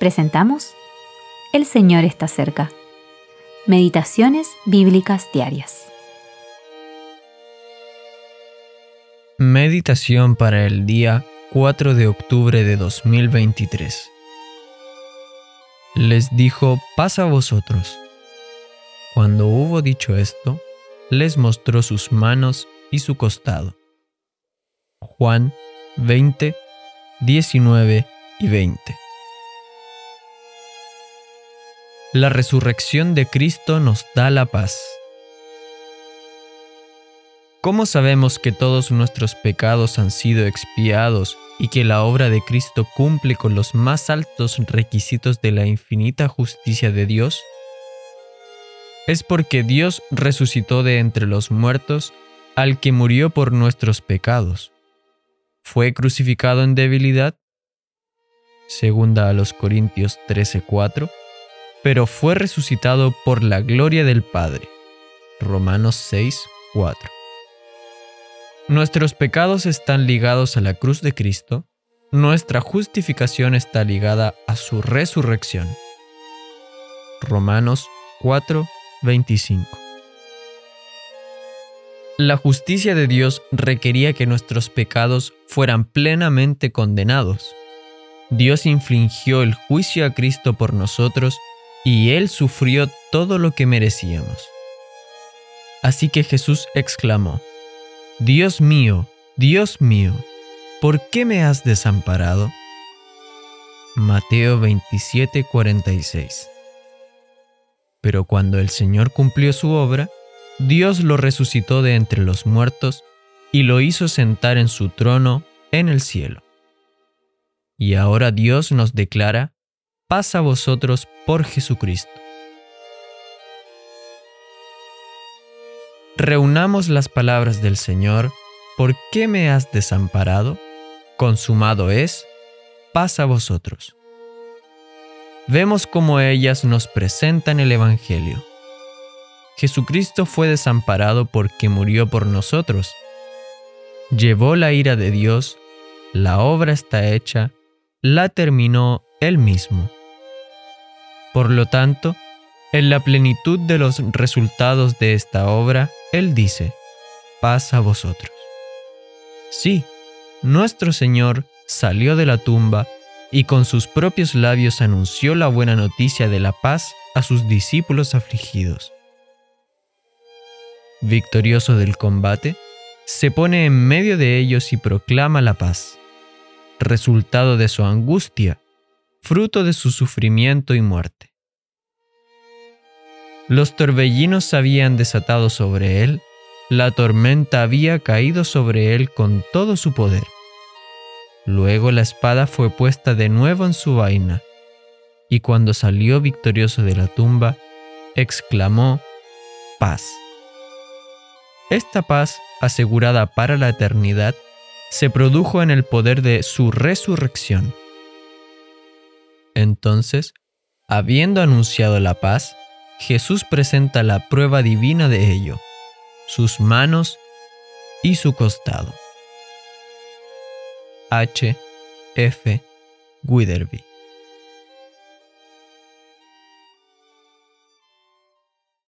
presentamos El Señor está cerca. Meditaciones Bíblicas Diarias. Meditación para el día 4 de octubre de 2023. Les dijo, paz a vosotros. Cuando hubo dicho esto, les mostró sus manos y su costado. Juan 20, 19 y 20. La resurrección de Cristo nos da la paz. ¿Cómo sabemos que todos nuestros pecados han sido expiados y que la obra de Cristo cumple con los más altos requisitos de la infinita justicia de Dios? Es porque Dios resucitó de entre los muertos al que murió por nuestros pecados. ¿Fue crucificado en debilidad? Segunda a los Corintios 13:4 pero fue resucitado por la gloria del Padre. Romanos 6, 4. Nuestros pecados están ligados a la cruz de Cristo, nuestra justificación está ligada a su resurrección. Romanos 4, 25. La justicia de Dios requería que nuestros pecados fueran plenamente condenados. Dios infligió el juicio a Cristo por nosotros y Él sufrió todo lo que merecíamos. Así que Jesús exclamó, Dios mío, Dios mío, ¿por qué me has desamparado? Mateo 27:46 Pero cuando el Señor cumplió su obra, Dios lo resucitó de entre los muertos y lo hizo sentar en su trono en el cielo. Y ahora Dios nos declara paz a vosotros por Jesucristo. Reunamos las palabras del Señor, ¿por qué me has desamparado? Consumado es, paz a vosotros. Vemos cómo ellas nos presentan el Evangelio. Jesucristo fue desamparado porque murió por nosotros. Llevó la ira de Dios, la obra está hecha, la terminó Él mismo. Por lo tanto, en la plenitud de los resultados de esta obra, Él dice, paz a vosotros. Sí, nuestro Señor salió de la tumba y con sus propios labios anunció la buena noticia de la paz a sus discípulos afligidos. Victorioso del combate, se pone en medio de ellos y proclama la paz, resultado de su angustia fruto de su sufrimiento y muerte. Los torbellinos se habían desatado sobre él, la tormenta había caído sobre él con todo su poder. Luego la espada fue puesta de nuevo en su vaina, y cuando salió victorioso de la tumba, exclamó, paz. Esta paz, asegurada para la eternidad, se produjo en el poder de su resurrección. Entonces, habiendo anunciado la paz, Jesús presenta la prueba divina de ello, sus manos y su costado. H. F. Witherby